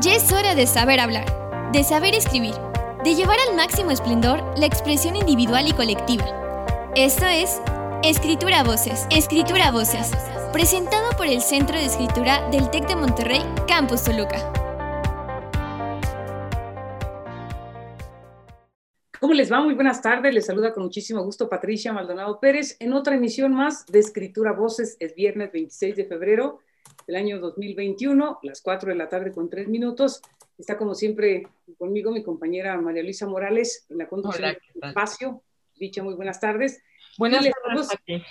Ya es hora de saber hablar, de saber escribir, de llevar al máximo esplendor la expresión individual y colectiva. Esto es Escritura Voces, Escritura Voces, presentado por el Centro de Escritura del TEC de Monterrey, Campus Toluca. ¿Cómo les va? Muy buenas tardes. Les saluda con muchísimo gusto Patricia Maldonado Pérez en otra emisión más de Escritura Voces. Es viernes 26 de febrero del año 2021, las 4 de la tarde con 3 minutos. Está como siempre conmigo mi compañera María Luisa Morales en la conducción del espacio. Dicha, muy buenas tardes. Buenas les tardes. Tenemos,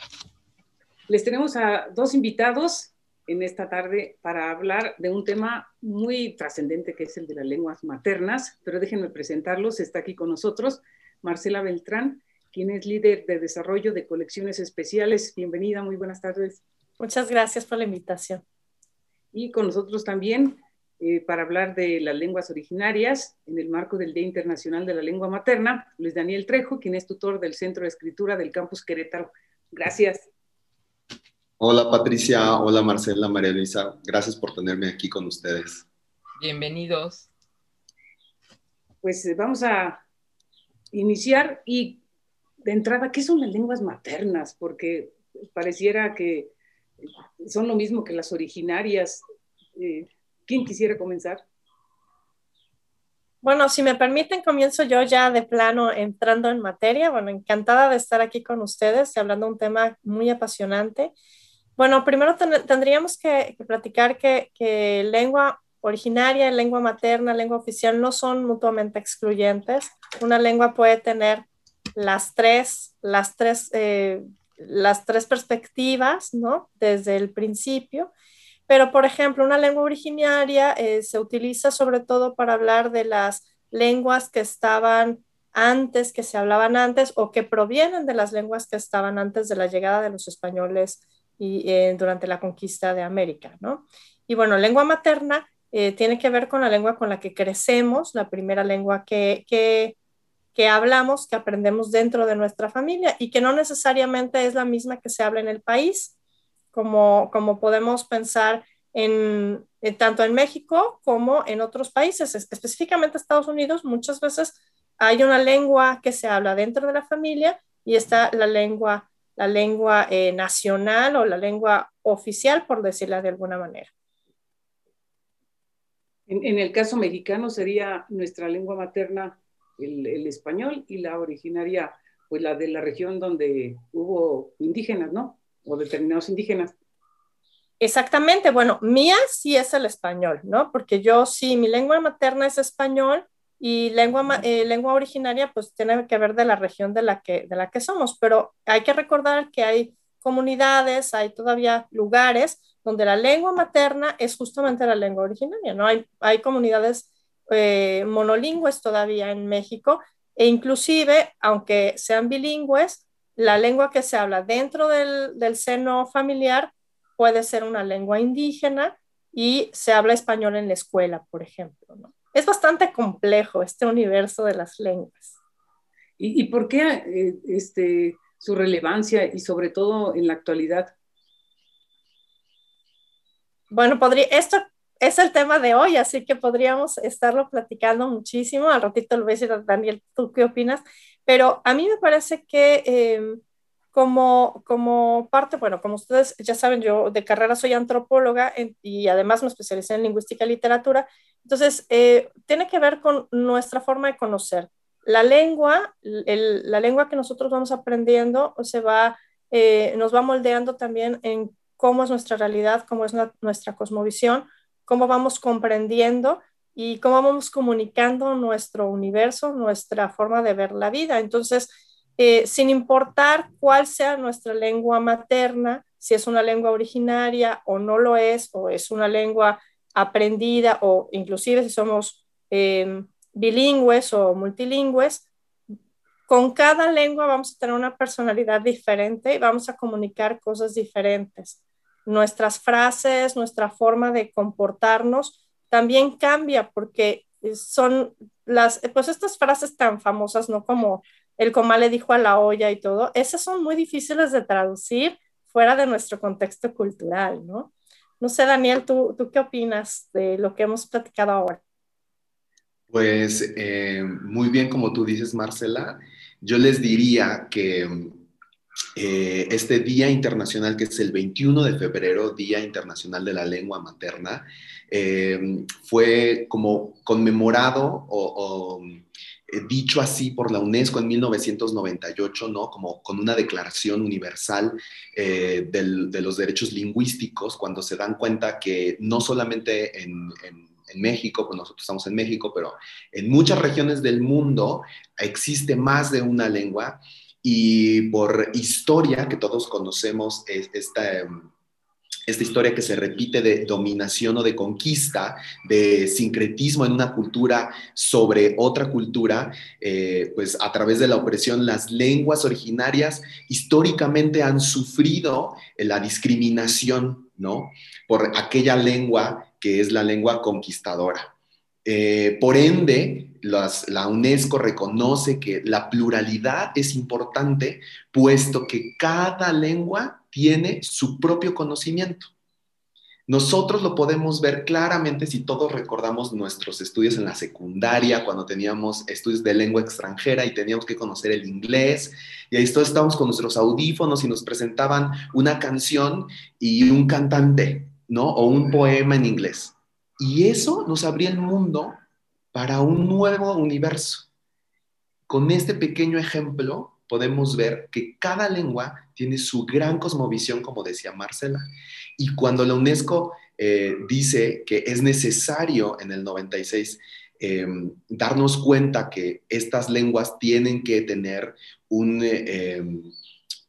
les tenemos a dos invitados en esta tarde para hablar de un tema muy trascendente que es el de las lenguas maternas, pero déjenme presentarlos. Está aquí con nosotros Marcela Beltrán, quien es líder de desarrollo de colecciones especiales. Bienvenida, muy buenas tardes. Muchas gracias por la invitación. Y con nosotros también eh, para hablar de las lenguas originarias en el marco del Día Internacional de la Lengua Materna, Luis Daniel Trejo, quien es tutor del Centro de Escritura del Campus Querétaro. Gracias. Hola Patricia, hola Marcela, María Luisa, gracias por tenerme aquí con ustedes. Bienvenidos. Pues eh, vamos a iniciar y de entrada, ¿qué son las lenguas maternas? Porque pareciera que son lo mismo que las originarias. Eh, ¿Quién quisiera comenzar? Bueno, si me permiten, comienzo yo ya de plano entrando en materia. Bueno, encantada de estar aquí con ustedes y hablando de un tema muy apasionante. Bueno, primero ten tendríamos que, que platicar que, que, lengua originaria, lengua materna, lengua oficial no son mutuamente excluyentes. Una lengua puede tener las tres, las tres, eh, las tres perspectivas, ¿no? Desde el principio. Pero, por ejemplo, una lengua originaria eh, se utiliza sobre todo para hablar de las lenguas que estaban antes, que se hablaban antes o que provienen de las lenguas que estaban antes de la llegada de los españoles y, eh, durante la conquista de América, ¿no? Y bueno, lengua materna eh, tiene que ver con la lengua con la que crecemos, la primera lengua que, que, que hablamos, que aprendemos dentro de nuestra familia y que no necesariamente es la misma que se habla en el país como, como podemos pensar en, tanto en México como en otros países, específicamente Estados Unidos, muchas veces hay una lengua que se habla dentro de la familia y está la lengua, la lengua eh, nacional o la lengua oficial, por decirla de alguna manera. En el caso mexicano sería nuestra lengua materna el, español y la originaria, pues la de la región donde hubo indígenas, ¿no? o determinados indígenas. Exactamente, bueno, mía sí es el español, ¿no? Porque yo sí, mi lengua materna es español y lengua, eh, lengua originaria pues tiene que ver de la región de la, que, de la que somos, pero hay que recordar que hay comunidades, hay todavía lugares donde la lengua materna es justamente la lengua originaria, ¿no? Hay, hay comunidades eh, monolingües todavía en México e inclusive, aunque sean bilingües, la lengua que se habla dentro del, del, seno familiar puede ser una lengua indígena y se habla español en la escuela, por ejemplo. ¿no? Es bastante complejo este universo de las lenguas. ¿Y, y por qué eh, este, su relevancia y sobre todo en la actualidad? Bueno, podría, esto es el tema de hoy, así que podríamos estarlo platicando muchísimo. Al ratito lo voy a decir a Daniel, ¿tú qué opinas? Pero a mí me parece que eh, como, como parte, bueno, como ustedes ya saben, yo de carrera soy antropóloga y además me especialicé en lingüística y literatura, entonces eh, tiene que ver con nuestra forma de conocer. La lengua, el, la lengua que nosotros vamos aprendiendo se va, eh, nos va moldeando también en cómo es nuestra realidad, cómo es nuestra cosmovisión, cómo vamos comprendiendo y cómo vamos comunicando nuestro universo, nuestra forma de ver la vida. Entonces, eh, sin importar cuál sea nuestra lengua materna, si es una lengua originaria o no lo es, o es una lengua aprendida, o inclusive si somos eh, bilingües o multilingües, con cada lengua vamos a tener una personalidad diferente y vamos a comunicar cosas diferentes. Nuestras frases, nuestra forma de comportarnos también cambia porque son las, pues estas frases tan famosas, ¿no? Como el comal le dijo a la olla y todo, esas son muy difíciles de traducir fuera de nuestro contexto cultural, ¿no? No sé, Daniel, ¿tú, tú qué opinas de lo que hemos platicado ahora? Pues eh, muy bien, como tú dices, Marcela, yo les diría que eh, este Día Internacional, que es el 21 de febrero, Día Internacional de la Lengua Materna, eh, fue como conmemorado o, eh, dicho así por la UNESCO en 1998, ¿no? Como con una declaración universal de los derechos lingüísticos, cuando se dan cuenta que no solamente en, en en México, pues nosotros estamos en México, pero en muchas regiones del mundo existe más de una lengua y por historia, que todos conocemos esta, em, esta historia que se repite de dominación o de conquista, de sincretismo en una cultura sobre otra cultura, eh, pues a través de la opresión, las lenguas originarias históricamente han sufrido la discriminación, ¿no? Por aquella lengua que es la lengua conquistadora. Eh, por ende, la UNESCO reconoce que la pluralidad es importante, puesto que cada lengua tiene su propio conocimiento. Nosotros lo podemos ver claramente si todos recordamos nuestros estudios en la secundaria, cuando teníamos estudios de lengua extranjera y teníamos que conocer el inglés, y ahí todos estábamos con nuestros audífonos y nos presentaban una canción y un cantante, ¿no? O un poema en inglés. Y eso nos abría el mundo para un nuevo universo. Con este pequeño ejemplo podemos ver que cada lengua tiene su gran cosmovisión, como decía Marcela. Y cuando la UNESCO eh, dice que es necesario en el 96 em, darnos cuenta que estas lenguas tienen que tener un, em,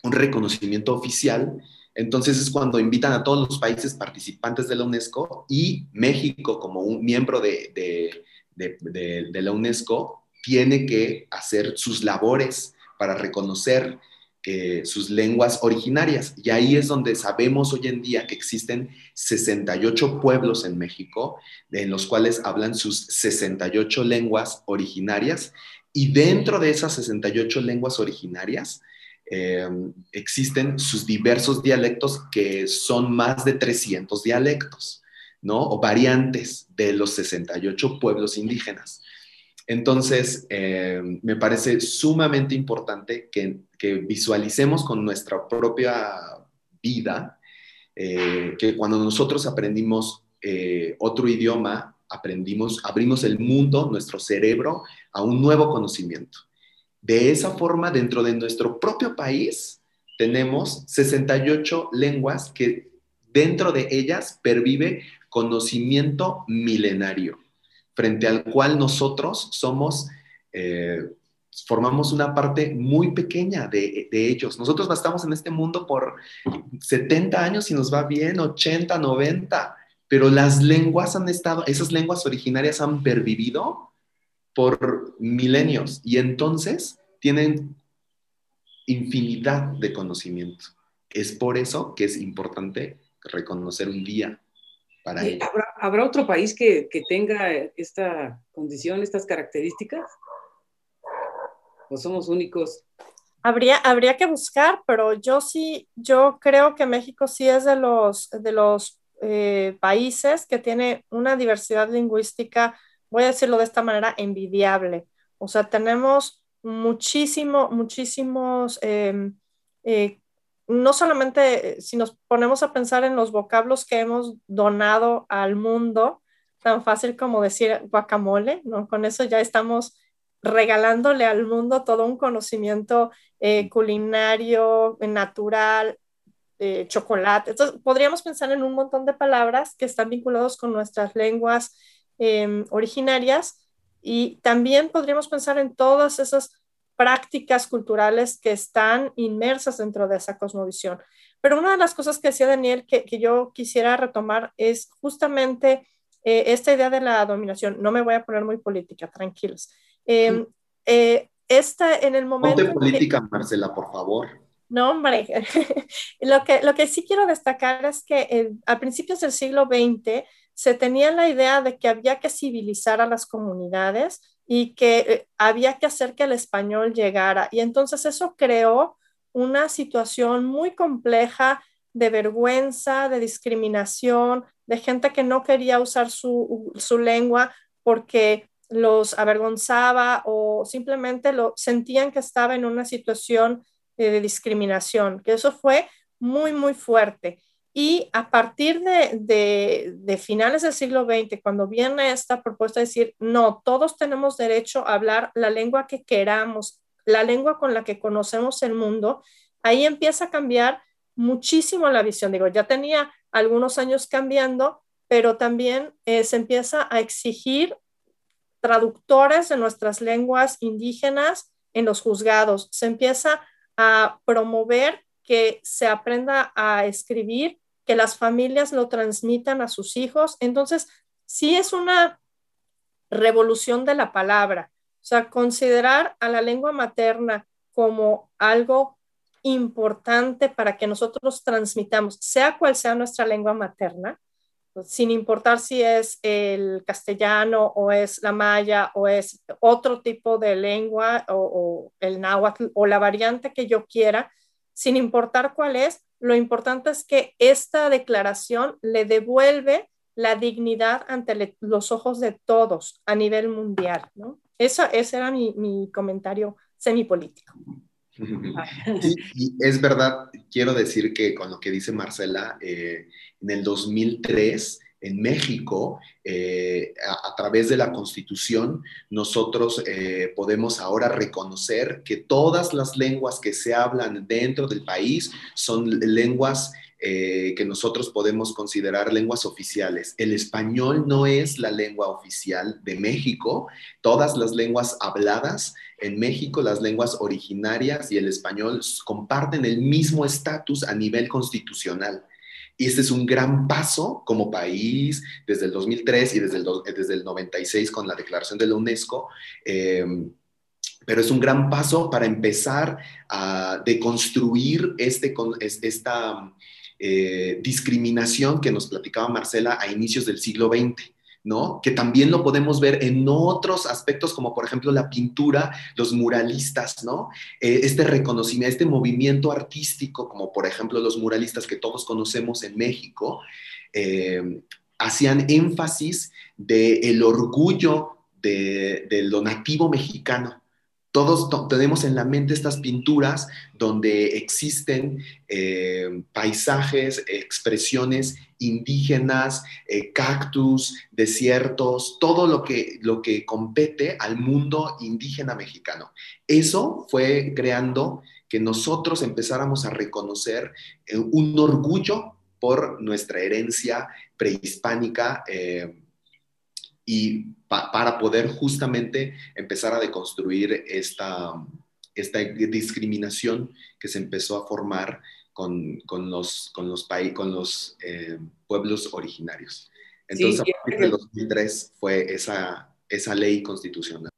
un reconocimiento oficial, entonces es cuando invitan a todos los países participantes de la UNESCO y México como un miembro de, la UNESCO tiene que hacer sus labores para reconocer eh, sus lenguas originarias. Y ahí es donde sabemos hoy en día que existen 68 pueblos en México, en los cuales hablan sus 68 lenguas originarias. Y dentro de esas 68 lenguas originarias, Em, existen sus diversos dialectos que son más de 300 dialectos, ¿no? O variantes de los 68 pueblos indígenas. Entonces, em, me parece sumamente importante que, visualicemos con nuestra propia vida eh, que cuando nosotros aprendimos eh, otro idioma, aprendimos, abrimos el mundo, nuestro cerebro, a un nuevo conocimiento. De esa forma, dentro de nuestro propio país, tenemos 68 lenguas que dentro de ellas pervive conocimiento milenario, frente al cual nosotros somos, eh, formamos una parte muy pequeña de, ellos. Nosotros estamos en este mundo por 70 años y nos va bien, 80, 90, pero las lenguas han estado, esas lenguas originarias han pervivido por milenios y entonces tienen infinidad de conocimiento. Es por eso que es importante reconocer un día para ello. ¿Habrá, otro país que, tenga esta condición, estas características? ¿O somos únicos? Habría, habría que buscar, pero yo sí, yo creo que México sí es de los, de los eh, países que tiene una diversidad lingüística voy a decirlo de esta manera, envidiable. O sea, tenemos muchísimo, muchísimos, em, eh, no solamente eh, si nos ponemos a pensar en los vocablos que hemos donado al mundo, tan fácil como decir guacamole, ¿no? Con eso ya estamos regalándole al mundo todo un conocimiento eh, culinario, natural, chocolate. Entonces, podríamos pensar en un montón de palabras que están vinculados con nuestras lenguas Em, originarias y también podríamos pensar en todas esas prácticas culturales que están inmersas dentro de esa cosmovisión. Pero una de las cosas que decía Daniel que, que yo quisiera retomar es justamente eh, esta idea de la dominación. No me voy a poner muy política, tranquilos. Eh, eh, esta en el momento... Ponte política, Marcela, por favor. No, hombre. lo, que, lo que sí quiero destacar es que a principios del siglo XX se tenía la idea de que había que civilizar a las comunidades y que eh, había que hacer que el español llegara. Y entonces eso creó una situación muy compleja de vergüenza, de discriminación, de gente que no quería usar su, lengua porque los avergonzaba o simplemente lo sentían que estaba en una situación de discriminación, que eso fue muy, muy fuerte. Y a partir de, de, finales del siglo XX, cuando viene esta propuesta de decir, no, todos tenemos derecho a hablar la lengua que queramos, la lengua con la que conocemos el mundo, ahí empieza a cambiar muchísimo la visión. Digo, ya tenía algunos años cambiando, pero también eh, se empieza a exigir traductores de nuestras lenguas indígenas en los juzgados. Se empieza a promover que se aprenda a escribir, que las familias lo transmitan a sus hijos. Entonces, sí es una revolución de la palabra. O sea, considerar a la lengua materna como algo importante para que nosotros transmitamos, sea cual sea nuestra lengua materna, sin importar si es el castellano o es la maya o es otro tipo de lengua o, el náhuatl o la variante que yo quiera, sin importar cuál es, lo importante es que esta declaración le devuelve la dignidad ante los ojos de todos a nivel mundial. ¿no? Eso, ese era mi, comentario semipolítico. y es verdad, quiero decir que con lo que dice Marcela, eh, en el 2003 en México, eh, a, través de la Constitución, nosotros eh, podemos ahora reconocer que todas las lenguas que se hablan dentro del país son lenguas eh, que nosotros podemos considerar lenguas oficiales. El español no es la lengua oficial de México. Todas las lenguas habladas en México, las lenguas originarias y el español comparten el mismo estatus a nivel constitucional. Y este es un gran paso como país desde el 2003 y desde el, desde el 96 con la declaración de la UNESCO. Em, pero es un gran paso para empezar a deconstruir este, esta eh, discriminación que nos platicaba Marcela a inicios del siglo XX. ¿No? Que también lo podemos ver en otros aspectos, como por ejemplo la pintura, los muralistas, ¿no? Eh, este reconocimiento, este movimiento artístico, como por ejemplo los muralistas que todos conocemos en México, eh, hacían énfasis del el orgullo de, de lo nativo mexicano, todos tenemos en la mente estas pinturas donde existen eh, paisajes, expresiones indígenas, eh, cactus, desiertos, todo lo que, lo que compete al mundo indígena mexicano. Eso fue creando que nosotros empezáramos a reconocer eh, un orgullo por nuestra herencia prehispánica y para poder justamente empezar a deconstruir esta, esta discriminación que se empezó a formar con, con los, con los, con los eh, pueblos originarios. Entonces, a partir del 2003 fue esa, esa ley constitucional.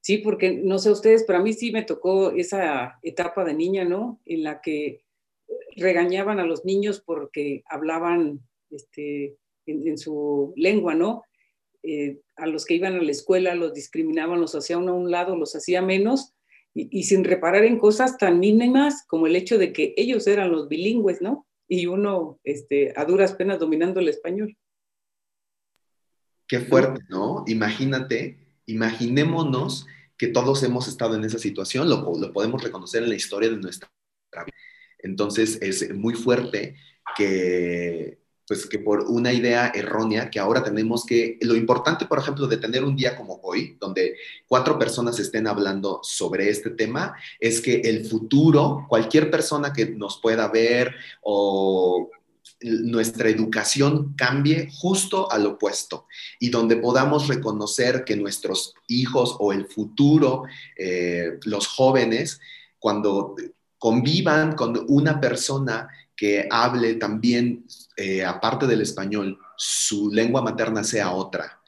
Sí, porque no sé ustedes, pero a mí sí me tocó esa etapa de niña, ¿no? En la que regañaban a los niños porque hablaban este, en, en su lengua, ¿no? Eh, a los que iban a la escuela los discriminaban, los hacía uno a un lado, los hacía menos, y, sin reparar en cosas tan mínimas como el hecho de que ellos eran los bilingües, ¿no? Y uno este, a duras penas dominando el español. Qué fuerte, ¿no? Imagínate, imaginémonos que todos hemos estado en esa situación, lo, lo podemos reconocer en la historia de nuestra vida. Entonces es muy fuerte que pues que por una idea errónea que ahora tenemos que, lo importante, por ejemplo, de tener un día como hoy, donde cuatro personas estén hablando sobre este tema, es que el futuro, cualquier persona que nos pueda ver o nuestra educación cambie justo al opuesto y donde podamos reconocer que nuestros hijos o el futuro, eh, los jóvenes, cuando convivan con una persona que hable también, eh, aparte del español, su lengua materna sea otra.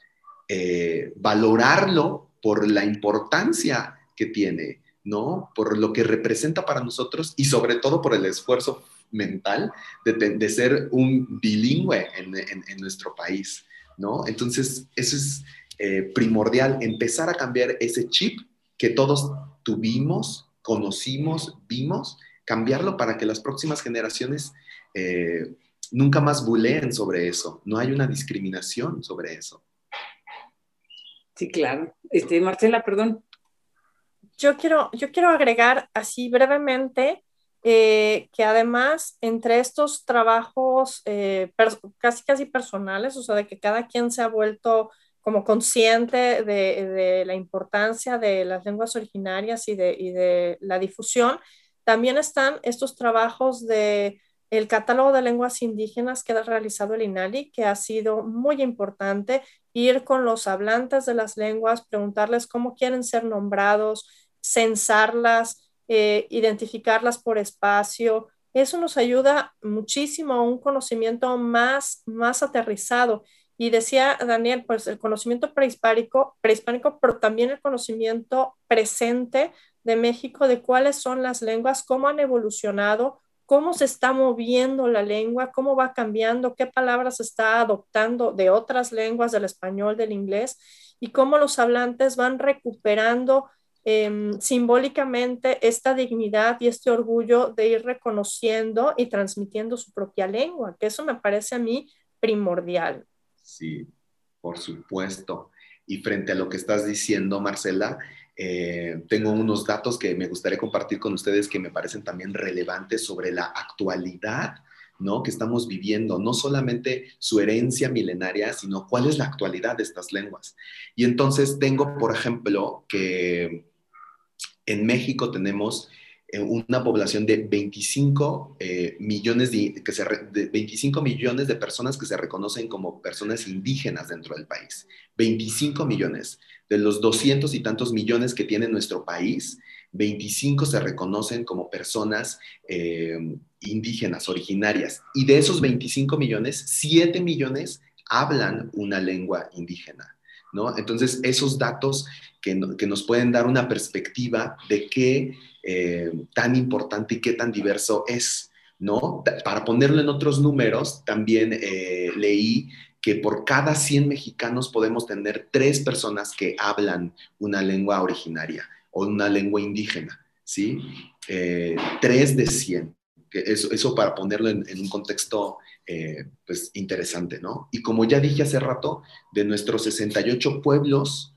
Eh, valorarlo por la importancia que tiene, ¿no? Por lo que representa para nosotros y sobre todo por el esfuerzo mental de, ser un bilingüe en, nuestro país, ¿no? Entonces, eso es eh, primordial, empezar a cambiar ese chip que todos tuvimos, conocimos, vimos, cambiarlo para que las próximas generaciones eh, nunca más buleen sobre eso. No hay una discriminación sobre eso. Sí, claro. Este, Marcela, perdón. Yo quiero, yo quiero agregar así brevemente eh, que además entre estos trabajos eh, casi casi personales, o sea, de que cada quien se ha vuelto como consciente de, la importancia de las lenguas originarias y de, y de, la difusión, también están estos trabajos de el catálogo de lenguas indígenas que ha realizado el INALI, que ha sido muy importante ir con los hablantes de las lenguas, preguntarles cómo quieren ser nombrados, censarlas, eh, identificarlas por espacio. Eso nos ayuda muchísimo a un conocimiento más, más aterrizado. Y decía Daniel, pues el conocimiento prehispánico, prehispánico, pero también el conocimiento presente de México de cuáles son las lenguas, cómo han evolucionado, cómo se está moviendo la lengua, cómo va cambiando, qué palabras está adoptando de otras lenguas, del español, del inglés, y cómo los hablantes van recuperando em, simbólicamente esta dignidad y este orgullo de ir reconociendo y transmitiendo su propia lengua, que eso me parece a mí primordial. Sí, por supuesto. Y frente a lo que estás diciendo, Marcela, eh, tengo unos datos que me gustaría compartir con ustedes que me parecen también relevantes sobre la actualidad ¿no? que estamos viviendo, no solamente su herencia milenaria, sino cuál es la actualidad de estas lenguas. Y entonces tengo, por ejemplo, que en México tenemos una población de 25, eh, millones de, que se 25 millones de personas que se reconocen como personas indígenas dentro del país. 25 millones. De los 200 y tantos millones que tiene nuestro país, 25 se reconocen como personas eh, indígenas, originarias. Y de esos 25 millones, 7 millones hablan una lengua indígena. ¿no? Entonces, esos datos que, que nos pueden dar una perspectiva de qué eh, tan importante y qué tan diverso es, ¿no? Para ponerlo en otros números, también eh, leí que por cada 100 mexicanos podemos tener tres personas que hablan una lengua originaria o una lengua indígena, ¿sí? Eh, tres de 100. Que eso, eso para ponerlo en, un contexto pues interesante, ¿no? Y como ya dije hace rato, de nuestros 68 pueblos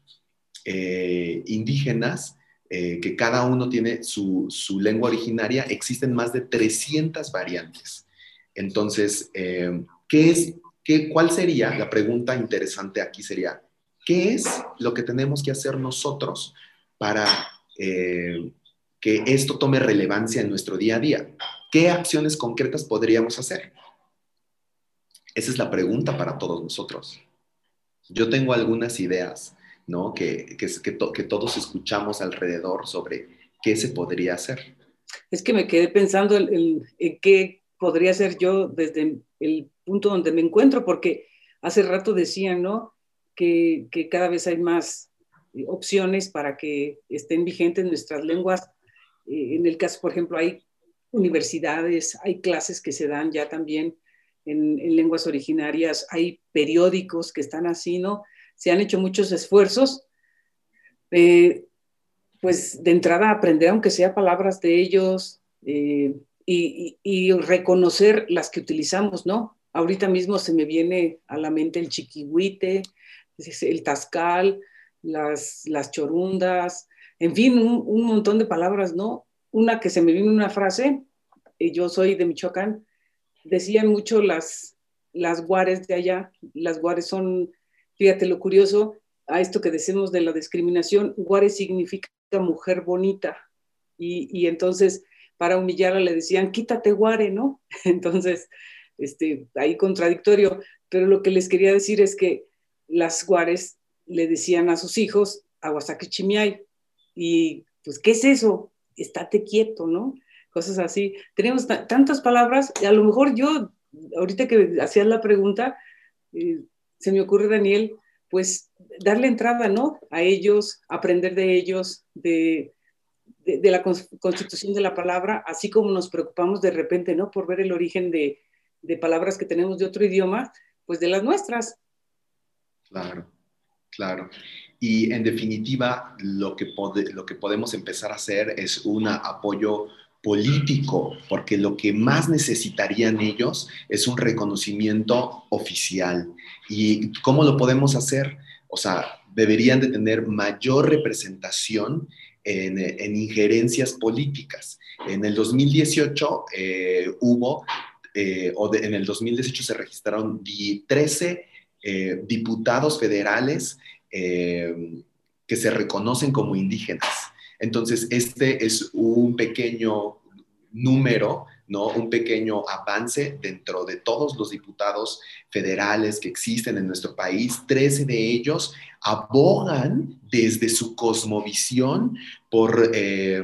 indígenas, eh, que cada uno tiene su, lengua originaria, existen más de 300 variantes. Entonces, eh, ¿qué es, qué, ¿cuál sería, la pregunta interesante aquí sería, ¿qué es lo que tenemos que hacer nosotros para eh, que esto tome relevancia en nuestro día a día? ¿Qué acciones concretas podríamos hacer? Esa es la pregunta para todos nosotros. Yo tengo algunas ideas ¿no? Que, que, que, todos escuchamos alrededor sobre qué se podría hacer. Es que me quedé pensando en, qué podría hacer yo desde el punto donde me encuentro, porque hace rato decían, ¿no? Que, que cada vez hay más opciones para que estén vigentes nuestras lenguas. Eh, en el caso, por ejemplo, hay universidades, hay clases que se dan ya también en, en lenguas originarias, hay periódicos que están así, ¿no? se han hecho muchos esfuerzos, eh, pues de entrada aprender, aunque sea palabras de ellos, eh, y, reconocer las que utilizamos, ¿no? Ahorita mismo se me viene a la mente el chiquihuite, el tascal, las, las chorundas, en fin, un, montón de palabras, ¿no? Una que se me vino una frase, eh, yo soy de Michoacán, decían mucho las, las guares de allá, las guares son Fíjate lo curioso a esto que decimos de la discriminación, guare significa mujer bonita. Y, entonces para humillarla le decían, quítate guare, ¿no? Entonces, este, ahí contradictorio. Pero lo que les quería decir es que las guares le decían a sus hijos, aguasaki chimiay. Y pues, ¿qué es eso? Estate quieto, ¿no? Cosas así. Tenemos tantas palabras, y a lo mejor yo, ahorita que hacías la pregunta, eh, se me ocurre, Daniel, pues darle entrada, ¿no? A ellos, aprender de ellos, de, de, la constitución de la palabra, así como nos preocupamos de repente, ¿no? Por ver el origen de, de palabras que tenemos de otro idioma, pues de las nuestras. Claro, claro. Y en definitiva, lo que, lo que podemos empezar a hacer es un apoyo político, porque lo que más necesitarían ellos es un reconocimiento oficial. ¿Y cómo lo podemos hacer? O sea, deberían de tener mayor representación en, injerencias políticas. En el 2018 eh, hubo, eh, o en el 2018 se registraron 13 eh, diputados federales que se reconocen como indígenas. Entonces, este es un pequeño número, ¿no? Un pequeño avance dentro de todos los diputados federales que existen en nuestro país. Trece de ellos abogan desde su cosmovisión por, eh,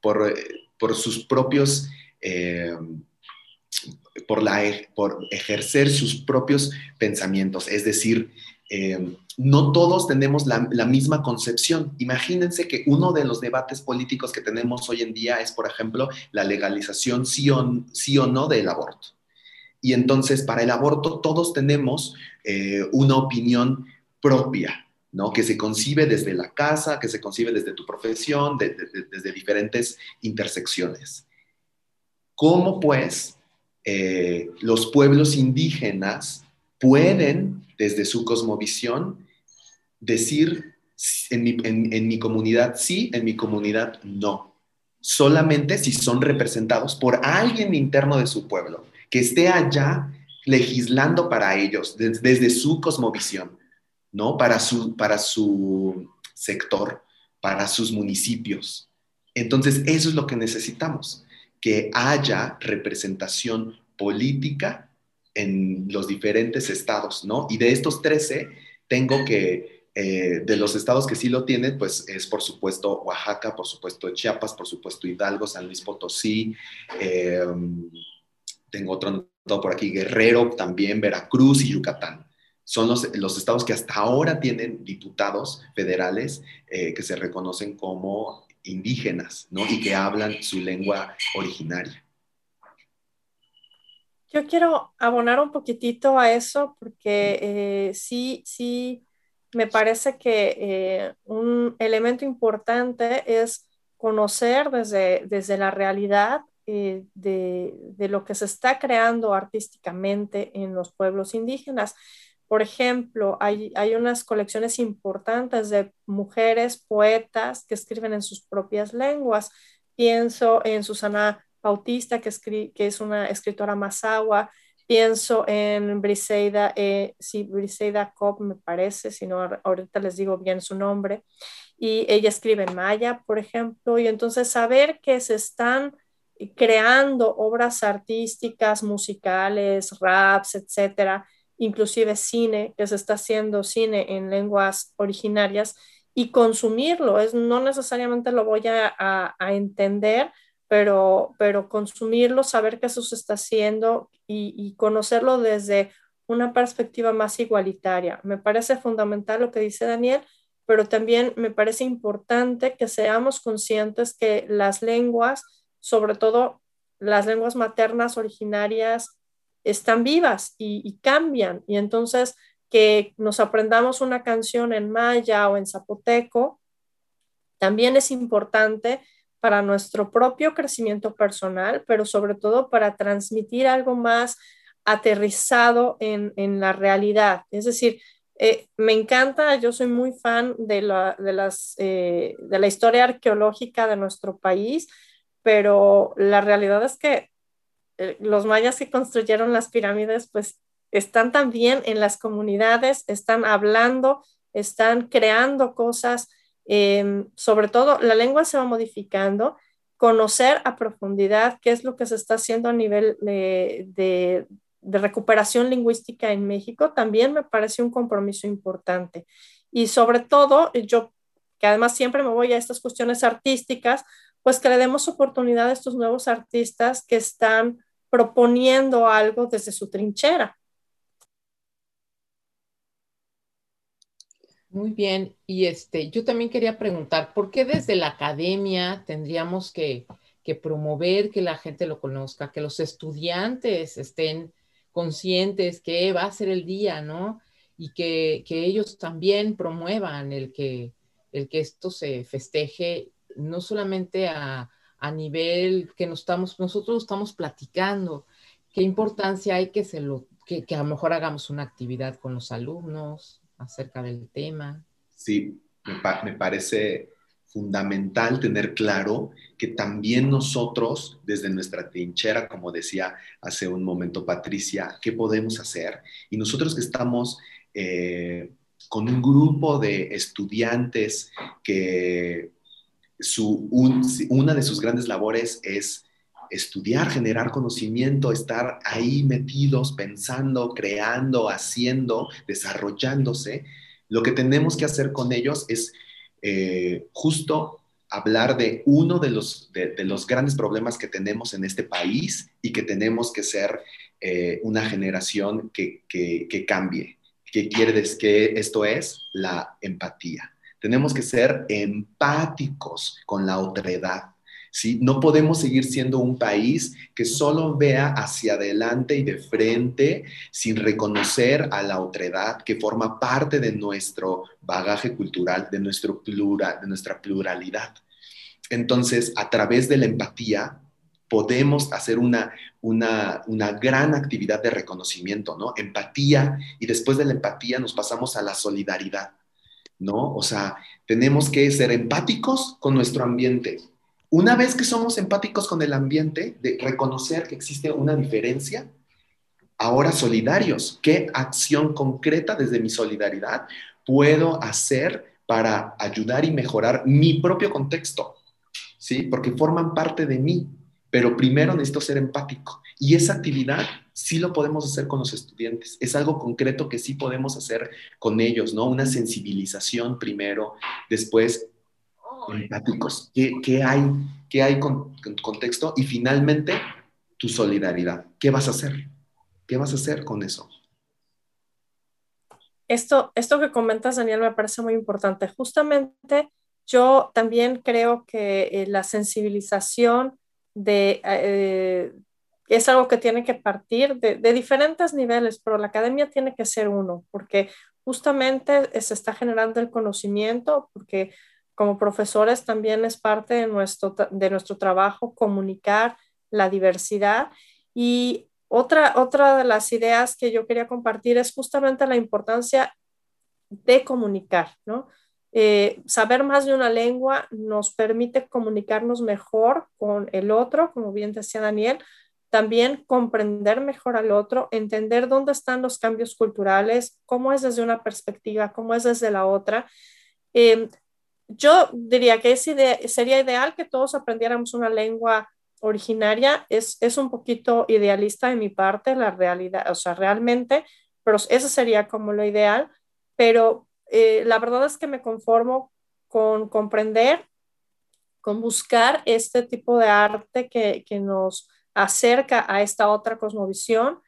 por, sus propios... Eh, por, la, por ejercer sus propios pensamientos, es decir, eh, no todos tenemos la, misma concepción. Imagínense que uno de los debates políticos que tenemos hoy en día es, por ejemplo, la legalización sí o, sí o no del aborto. Y entonces, para el aborto, todos tenemos eh, una opinión propia, ¿no? Que se concibe desde la casa, que se concibe desde tu profesión, desde diferentes intersecciones. ¿Cómo, pues, eh, los pueblos indígenas pueden, desde su cosmovisión, decir en mi, comunidad sí, en mi comunidad no. Solamente si son representados por alguien interno de su pueblo, que esté allá legislando para ellos, desde su cosmovisión, ¿no? Para su, para su sector, para sus municipios. Entonces, eso es lo que necesitamos, que haya representación política en los diferentes estados, ¿no? Y de estos 13, tengo que eh, de los estados que sí lo tienen, pues es por supuesto Oaxaca, por supuesto Chiapas, por supuesto Hidalgo, San Luis Potosí, em, tengo otro por aquí, Guerrero, también Veracruz y Yucatán. Son los, los estados que hasta ahora tienen diputados federales eh, que se reconocen como indígenas, ¿no? Y que hablan su lengua originaria. Yo quiero abonar un poquitito a eso porque eh, sí, sí, me parece que eh, un elemento importante es conocer desde, desde la realidad eh, de, lo que se está creando artísticamente en los pueblos indígenas. Por ejemplo, hay, unas colecciones importantes de mujeres poetas que escriben en sus propias lenguas. Pienso en Susana Bautista, que, que es una escritora mazahua, Pienso en Briseida, eh, sí, Briseida Cobb me parece, si no, ahorita les digo bien su nombre, y ella escribe en maya, por ejemplo, y entonces saber que se están creando obras artísticas, musicales, raps, etcétera, inclusive cine, que se está haciendo cine en lenguas originarias y consumirlo, es, no necesariamente lo voy a entender, pero, pero consumirlo, saber que eso se está haciendo y, conocerlo desde una perspectiva más igualitaria. Me parece fundamental lo que dice Daniel, pero también me parece importante que seamos conscientes que las lenguas, sobre todo las lenguas maternas originarias, están vivas y, y cambian. Y entonces que nos aprendamos una canción en maya o en zapoteco, también es importante para nuestro propio crecimiento personal, pero sobre todo para transmitir algo más aterrizado en, la realidad. Es decir, eh, me encanta, yo soy muy fan de la, de, las, eh, de la historia arqueológica de nuestro país, pero la realidad es que eh, los mayas que construyeron las pirámides, pues están también en las comunidades, están hablando, están creando cosas Em, sobre todo, la lengua se va modificando, conocer a profundidad qué es lo que se está haciendo a nivel de, recuperación lingüística en México también me parece un compromiso importante. Y sobre todo, yo que además siempre me voy a estas cuestiones artísticas, pues que le demos oportunidad a estos nuevos artistas que están proponiendo algo desde su trinchera. Muy bien, y este, yo también quería preguntar, ¿por qué desde la academia tendríamos que, promover que la gente lo conozca, que los estudiantes estén conscientes que va a ser el día, ¿no? Y que, ellos también promuevan el que, el que esto se festeje no solamente a, a nivel que nos estamos, nosotros estamos platicando, qué importancia hay que, se lo, que, a lo mejor hagamos una actividad con los alumnos acerca del tema. Sí, me, parece fundamental tener claro que también nosotros, desde nuestra trinchera, como decía hace un momento Patricia, ¿qué podemos hacer? Y nosotros que estamos eh, con un grupo de estudiantes que su, una de sus grandes labores es estudiar, generar conocimiento, estar ahí metidos, pensando, creando, haciendo, desarrollándose, lo que tenemos que hacer con ellos es eh, justo hablar de uno de los, de, los grandes problemas que tenemos en este país y que tenemos que ser eh, una generación que, que, que cambie. ¿Qué quiere decir que esto es? La empatía. Tenemos que ser empáticos con la otredad. ¿Sí? No podemos seguir siendo un país que solo vea hacia adelante y de frente sin reconocer a la otredad que forma parte de nuestro bagaje cultural, de, nuestro plural, de nuestra pluralidad. Entonces, a través de la empatía, podemos hacer una, una, una, gran actividad de reconocimiento, ¿no? Empatía y después de la empatía nos pasamos a la solidaridad, ¿no? O sea, tenemos que ser empáticos con nuestro ambiente. Una vez que somos empáticos con el ambiente, de reconocer que existe una diferencia, ahora solidarios. ¿Qué acción concreta desde mi solidaridad puedo hacer para ayudar y mejorar mi propio contexto? ¿Sí? Porque forman parte de mí pero primero necesito ser empático. Y esa actividad sí lo podemos hacer con los estudiantes. Es algo concreto que sí podemos hacer con ellos, ¿no? Una sensibilización primero, después empáticos. ¿Qué, hay, qué hay con, contexto? Y finalmente, tu solidaridad. ¿Qué vas a hacer? ¿Qué vas a hacer con eso? Esto, esto que comentas, Daniel, me parece muy importante. Justamente yo también creo que eh, la sensibilización de, eh, es algo que tiene que partir de, diferentes niveles, pero la academia tiene que ser uno, porque justamente se está generando el conocimiento, porque como profesores también es parte de nuestro, de nuestro trabajo comunicar la diversidad. Y otra, otra de las ideas que yo quería compartir es justamente la importancia de comunicar, ¿no? Eh, saber más de una lengua nos permite comunicarnos mejor con el otro, como bien decía Daniel, también comprender mejor al otro, entender dónde están los cambios culturales, cómo es desde una perspectiva, cómo es desde la otra. Em, yo diría que sería ideal que todos aprendiéramos una lengua originaria. Es, es un poquito idealista de mi parte, la realidad, o sea, realmente, pero eso sería como lo ideal. Pero eh, la verdad es que me conformo con comprender, con buscar este tipo de arte que, nos acerca a esta otra cosmovisión,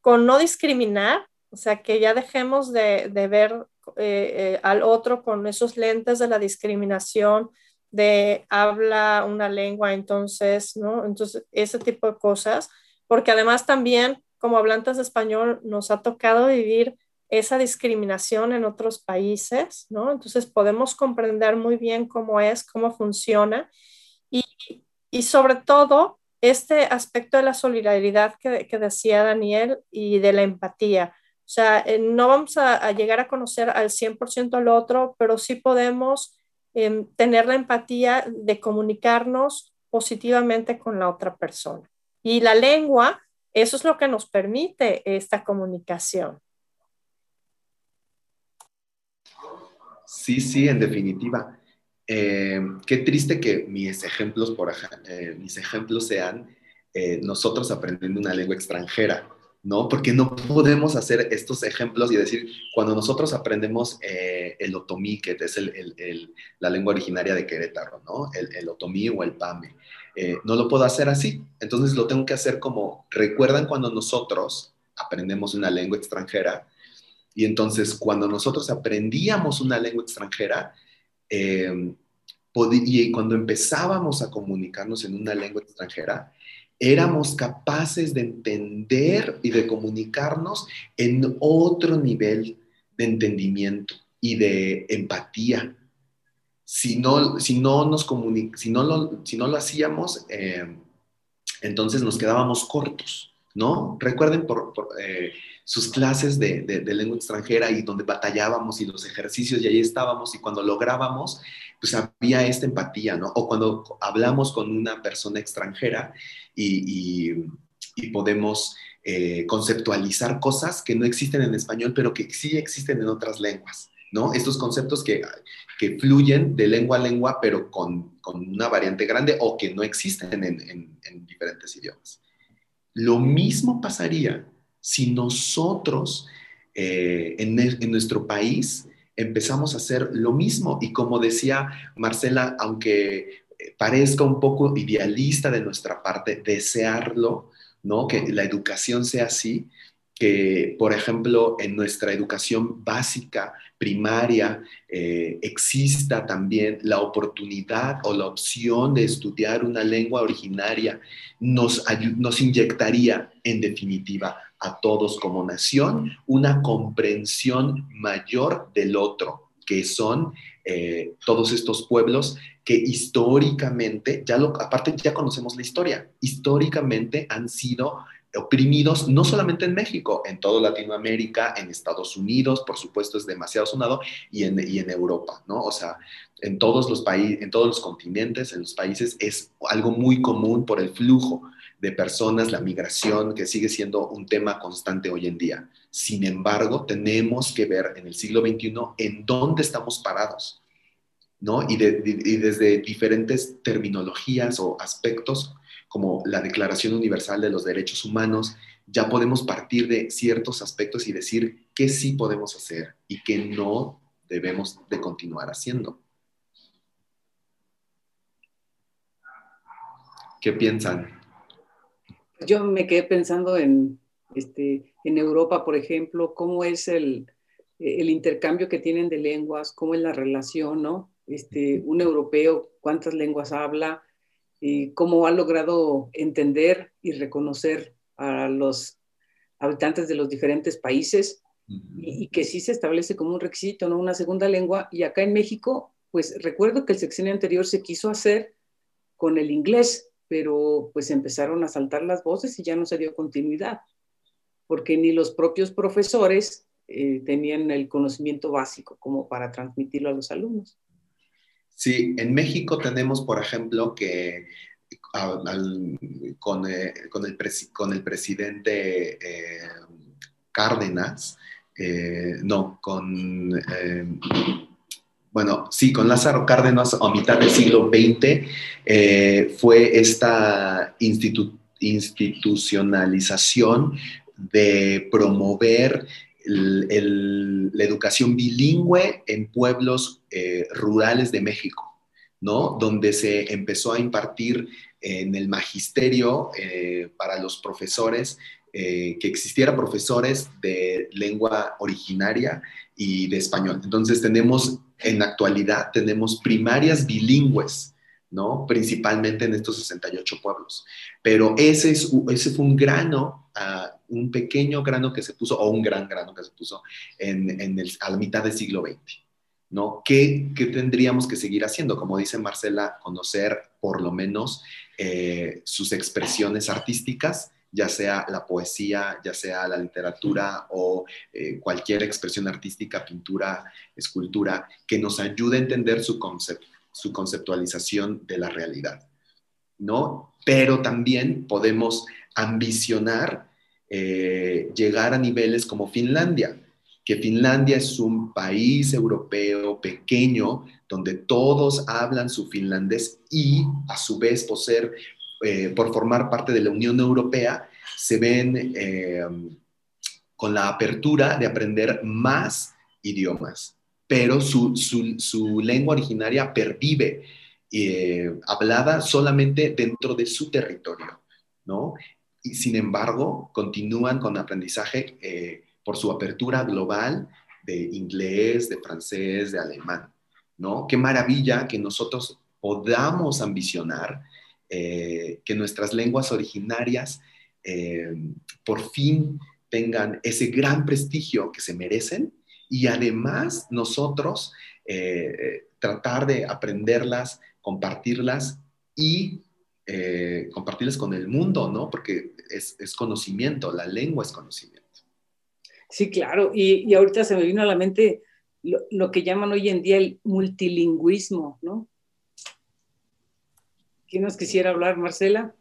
con no discriminar, o sea, que ya dejemos de, ver eh, eh, al otro con esos lentes de la discriminación, de habla una lengua, entonces, ¿no? Entonces, ese tipo de cosas, porque además también, como hablantes de español, nos ha tocado vivir esa discriminación en otros países, ¿no? Entonces podemos comprender muy bien cómo es, cómo funciona y, y sobre todo este aspecto de la solidaridad que, que, decía Daniel y de la empatía. O sea, eh, no vamos a, llegar a conocer al 100% al otro, pero sí podemos em, tener la empatía de comunicarnos positivamente con la otra persona. Y la lengua, eso es lo que nos permite esta comunicación. Sí, sí, en definitiva. Eh, qué triste que mis ejemplos, por, eh, mis ejemplos sean eh, nosotros aprendiendo una lengua extranjera, ¿no? Porque no podemos hacer estos ejemplos y decir, cuando nosotros aprendemos el otomí, que es la lengua originaria de Querétaro, ¿no? El, otomí o el pame, no lo puedo hacer así. Entonces lo tengo que hacer como, ¿recuerdan cuando nosotros aprendemos una lengua extranjera? Y entonces, cuando nosotros aprendíamos una lengua extranjera, eh, y cuando empezábamos a comunicarnos en una lengua extranjera, éramos capaces de entender y de comunicarnos en otro nivel de entendimiento y de empatía. si no, si no, nos si no, lo, si no lo hacíamos, eh, entonces nos quedábamos cortos, ¿no? Recuerden por, eh, sus clases de, de, lengua extranjera y donde batallábamos y los ejercicios y ahí estábamos y cuando lográbamos, pues había esta empatía, ¿no? O cuando hablamos con una persona extranjera y, y, y podemos eh, conceptualizar cosas que no existen en español, pero que sí existen en otras lenguas, ¿no? Estos conceptos que, que fluyen de lengua a lengua, pero con, con una variante grande o que no existen en, en, diferentes idiomas. Lo mismo pasaría si nosotros eh, en, en nuestro país empezamos a hacer lo mismo. Y como decía Marcela, aunque parezca un poco idealista de nuestra parte desearlo, ¿no? Que la educación sea así, que, por ejemplo, en nuestra educación básica, primaria, eh, exista también la oportunidad o la opción de estudiar una lengua originaria, nos, nos inyectaría, en definitiva, a todos como nación una comprensión mayor del otro, que son eh, todos estos pueblos que históricamente, ya lo, aparte ya conocemos la historia, históricamente han sido oprimidos no solamente en México, en toda Latinoamérica, en Estados Unidos, por supuesto es demasiado sonado, y en, y en Europa, ¿no? O sea, en todos los países, en todos los continentes, en los países, es algo muy común por el flujo de personas, la migración, que sigue siendo un tema constante hoy en día. Sin embargo, tenemos que ver en el siglo XXI en dónde estamos parados ¿no? Y, desde diferentes terminologías o aspectos, como la Declaración Universal de los Derechos Humanos, ya podemos partir de ciertos aspectos y decir qué sí podemos hacer y qué no debemos de continuar haciendo. ¿Qué piensan? Yo me quedé pensando en, este, en Europa, por ejemplo, cómo es el, el intercambio que tienen de lenguas, cómo es la relación, ¿no? este, un europeo cuántas lenguas habla, y cómo ha logrado entender y reconocer a los habitantes de los diferentes países y, que sí se establece como un requisito, ¿no? Una segunda lengua. Y acá en México, pues recuerdo que el sexenio anterior se quiso hacer con el inglés, pero pues empezaron a saltar las voces y ya no se dio continuidad, porque ni los propios profesores eh, tenían el conocimiento básico como para transmitirlo a los alumnos. Sí, en México tenemos, por ejemplo, que con, eh, con, el con, el presidente eh, Cárdenas, eh, no, con, bueno, sí, con Lázaro Cárdenas a mitad del siglo XX fue esta institucionalización de promover la educación bilingüe en pueblos eh, rurales de México, ¿no? Donde se empezó a impartir en el magisterio eh, para los profesores, eh, que existiera profesores de lengua originaria y de español. Entonces tenemos, en actualidad, tenemos primarias bilingües, ¿no? Principalmente en estos 68 pueblos. Pero ese, es, ese fue un grano uh, un pequeño grano que se puso, o un gran grano que se puso en, el, a la mitad del siglo XX. ¿no? ¿Qué, tendríamos que seguir haciendo? Como dice Marcela, conocer por lo menos eh, sus expresiones artísticas, ya sea la poesía, ya sea la literatura o eh, cualquier expresión artística, pintura, escultura, que nos ayude a entender su, su conceptualización de la realidad, ¿no? Pero también podemos ambicionar eh, llegar a niveles como Finlandia, que Finlandia es un país europeo pequeño donde todos hablan su finlandés y a su vez por ser, eh, por formar parte de la Unión Europea, se ven eh, con la apertura de aprender más idiomas, pero su, su lengua originaria pervive, hablada solamente dentro de su territorio, ¿no? y sin embargo continúan con aprendizaje eh, por su apertura global de inglés, de francés, de alemán, ¿no? Qué maravilla que nosotros podamos ambicionar eh, que nuestras lenguas originarias eh, por fin tengan ese gran prestigio que se merecen y además nosotros eh, tratar de aprenderlas, compartirlas y eh, compartirlas con el mundo, ¿no? Porque es, conocimiento, la lengua es conocimiento. Sí, claro, y, ahorita se me vino a la mente lo, que llaman hoy en día el multilingüismo, ¿no? ¿Quién nos quisiera hablar, Marcela?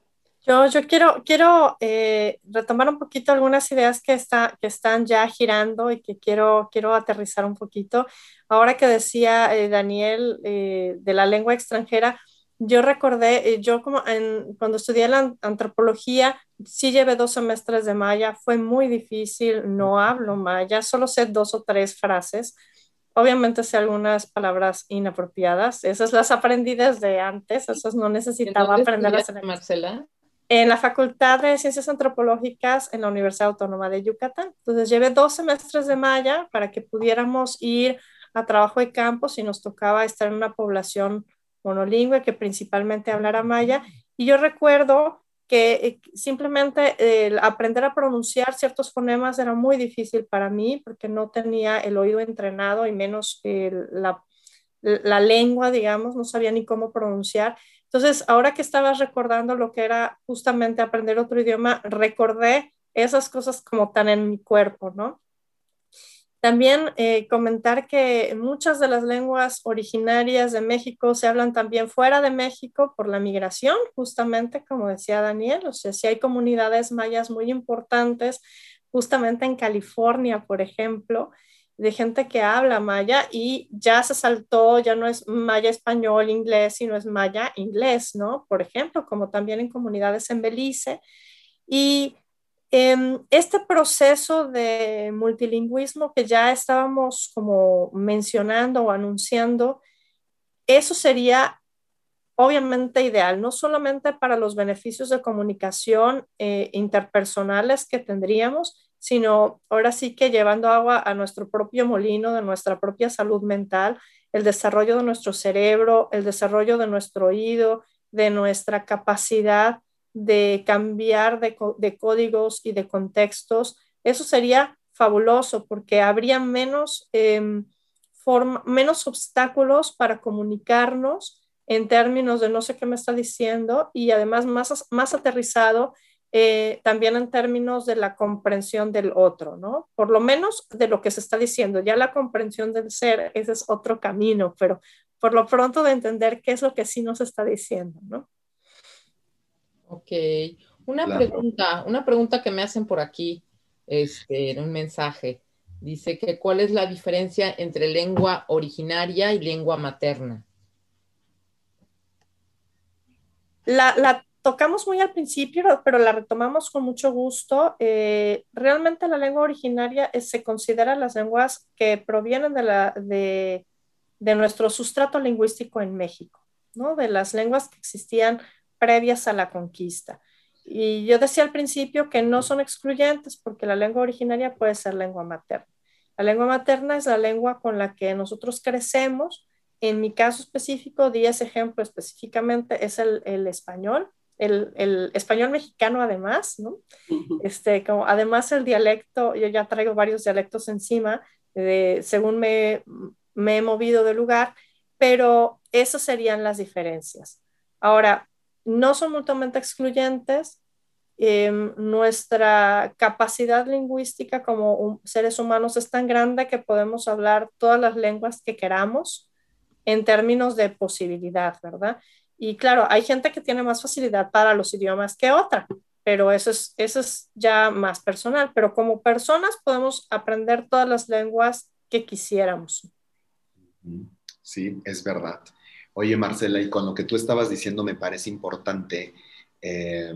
Yo, yo quiero, quiero eh, retomar un poquito algunas ideas que, está, que están ya girando y que quiero, quiero aterrizar un poquito. Ahora que decía eh, Daniel eh, de la lengua extranjera, yo recordé, yo como en, cuando estudié la antropología, sí llevé dos semestres de maya, fue muy difícil, no hablo maya, solo sé dos o tres frases. Obviamente sé algunas palabras inapropiadas, esas las aprendí desde antes, esas no necesitaba aprenderlas. Marcela? en la Facultad de Ciencias Antropológicas en la Universidad Autónoma de Yucatán. Entonces llevé dos semestres de maya para que pudiéramos ir a trabajo de campo si nos tocaba estar en una población monolingüe que principalmente hablara maya. Y yo recuerdo que eh, simplemente aprender a pronunciar ciertos fonemas era muy difícil para mí porque no tenía el oído entrenado y menos la, la lengua, digamos, no sabía ni cómo pronunciar. Entonces, ahora que estabas recordando lo que era justamente aprender otro idioma, recordé esas cosas como tan en mi cuerpo, ¿no? También eh, comentar que muchas de las lenguas originarias de México se hablan también fuera de México por la migración, justamente como decía Daniel, o sea, si hay comunidades mayas muy importantes, justamente en California, por ejemplo, de gente que habla maya y ya se saltó, ya no es maya español, inglés, sino es maya inglés, ¿no? Por ejemplo, como también en comunidades en Belice. Y este proceso de multilingüismo que ya estábamos como mencionando o anunciando, eso sería obviamente ideal, no solamente para los beneficios de comunicación eh, interpersonales que tendríamos, sino ahora sí que llevando agua a nuestro propio molino, de nuestra propia salud mental, el desarrollo de nuestro cerebro, el desarrollo de nuestro oído, de nuestra capacidad de cambiar de, códigos y de contextos. Eso sería fabuloso porque habría menos, em, menos obstáculos para comunicarnos en términos de no sé qué me está diciendo y además más, más aterrizado eh, también en términos de la comprensión del otro, ¿no? Por lo menos de lo que se está diciendo. Ya la comprensión del ser, ese es otro camino, pero por lo pronto de entender qué es lo que sí nos está diciendo, ¿no? Ok. Una pregunta, una pregunta que me hacen por aquí, este, en un mensaje. Dice que cuál es la diferencia entre lengua originaria y lengua materna. La, la tocamos muy al principio, pero la retomamos con mucho gusto. Eh, realmente la lengua originaria se considera las lenguas que provienen de, la, de, de, nuestro sustrato lingüístico en México, ¿no? de las lenguas que existían previas a la conquista. Y yo decía al principio que no son excluyentes porque la lengua originaria puede ser lengua materna. La lengua materna es la lengua con la que nosotros crecemos. En mi caso específico, di ese ejemplo específicamente, es el, el español el, español mexicano además, ¿no? Este, como, además el dialecto, yo ya traigo varios dialectos encima, según me, he movido de lugar, pero esas serían las diferencias. Ahora, no son mutuamente excluyentes. Em, nuestra capacidad lingüística como seres humanos es tan grande que podemos hablar todas las lenguas que queramos en términos de posibilidad, ¿verdad? Y claro, hay gente que tiene más facilidad para los idiomas que otra, pero eso es, eso es ya más personal. Pero como personas podemos aprender todas las lenguas que quisiéramos. Sí, es verdad. Oye, Marcela, y con lo que tú estabas diciendo me parece importante eh,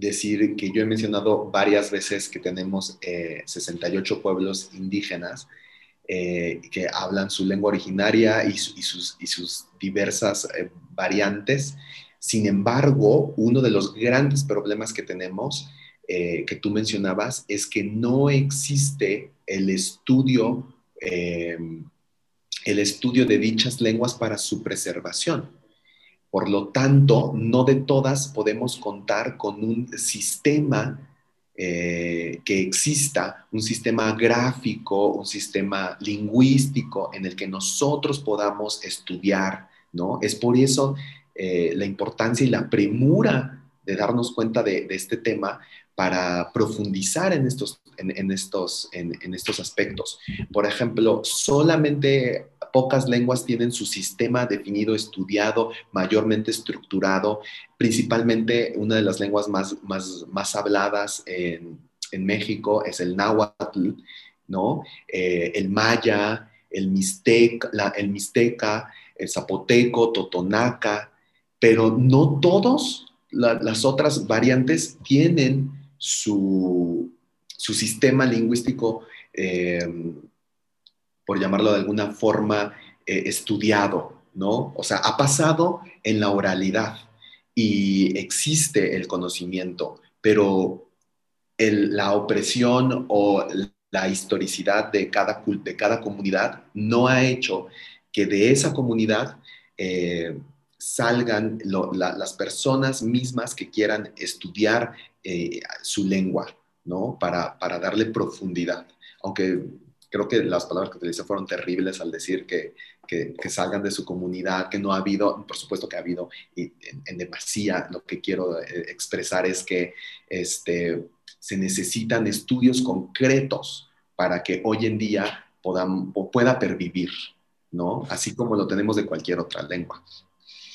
decir que yo he mencionado varias veces que tenemos 68 eh, pueblos indígenas eh, que hablan su lengua originaria y, sus, y sus, diversas eh, variantes. Sin embargo, uno de los grandes problemas que tenemos, que tú mencionabas, es que no existe el estudio, el estudio de dichas lenguas para su preservación. Por lo tanto, no de todas podemos contar con un sistema eh, que exista un sistema gráfico, un sistema lingüístico en el que nosotros podamos estudiar, ¿no? Es por eso eh, la importancia y la premura de darnos cuenta de, este tema para profundizar en estos, en, estos, en, estos aspectos. Por ejemplo, solamente pocas lenguas tienen su sistema definido, estudiado, mayormente estructurado. Principalmente una de las lenguas más, más, más habladas en, en México es el náhuatl, ¿no? Eh, el maya, el mixteca, el mixteca, el zapoteco, totonaca, pero no todos las otras variantes tienen su, su sistema lingüístico eh, por llamarlo de alguna forma, eh, estudiado, ¿no? O sea, ha pasado en la oralidad y existe el conocimiento, pero la opresión o la historicidad de cada, de cada comunidad no ha hecho que de esa comunidad eh, salgan las personas mismas que quieran estudiar eh, su lengua, ¿no? Para, para darle profundidad. Aunque creo que las palabras que utilicé fueron terribles al decir que, que, salgan de su comunidad, que no ha habido, por supuesto que ha habido y en, demasía, lo que quiero eh, expresar es que este, se necesitan estudios concretos para que hoy en día puedan, pueda pervivir, ¿no? Así como lo tenemos de cualquier otra lengua.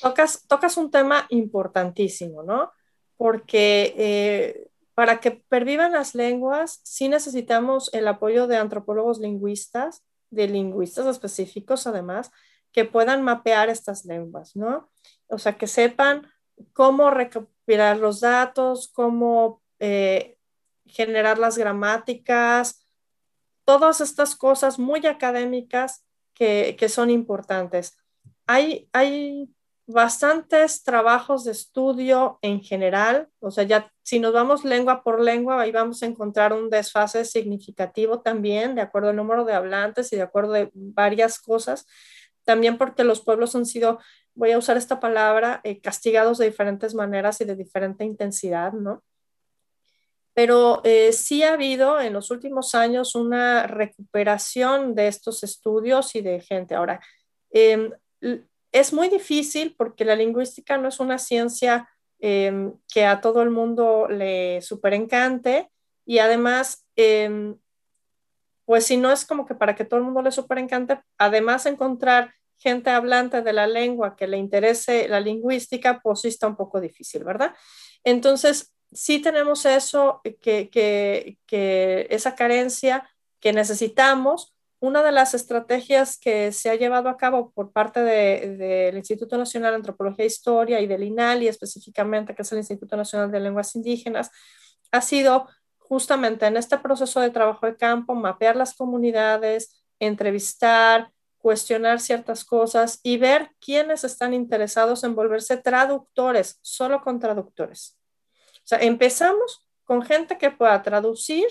Tocas, tocas un tema importantísimo, ¿no? Porque eh, para que pervivan las lenguas, sí necesitamos el apoyo de antropólogos lingüistas, de lingüistas específicos además, que puedan mapear estas lenguas, ¿no? O sea, que sepan cómo recopilar los datos, cómo eh, generar las gramáticas, todas estas cosas muy académicas que, que son importantes. Hay, hay bastantes trabajos de estudio en general, o sea, ya si nos vamos lengua por lengua, ahí vamos a encontrar un desfase significativo también, de acuerdo al número de hablantes y de acuerdo a varias cosas, también porque los pueblos han sido, voy a usar esta palabra, eh, castigados de diferentes maneras y de diferente intensidad, ¿no? Pero eh, sí ha habido en los últimos años una recuperación de estos estudios y de gente. Ahora, eh, es muy difícil porque la lingüística no es una ciencia em, que a todo el mundo le super encante y además, em, pues si no es como que para que todo el mundo le super encante, además encontrar gente hablante de la lengua que le interese la lingüística, pues sí está un poco difícil, ¿verdad? Entonces, sí tenemos eso, que, que esa carencia que necesitamos, una de las estrategias que se ha llevado a cabo por parte del Instituto Nacional de Antropología e Historia y del INALI específicamente, que es el Instituto Nacional de Lenguas Indígenas, ha sido justamente en este proceso de trabajo de campo, mapear las comunidades, entrevistar, cuestionar ciertas cosas y ver quiénes están interesados en volverse traductores, solo con traductores. O sea, empezamos con gente que pueda traducir,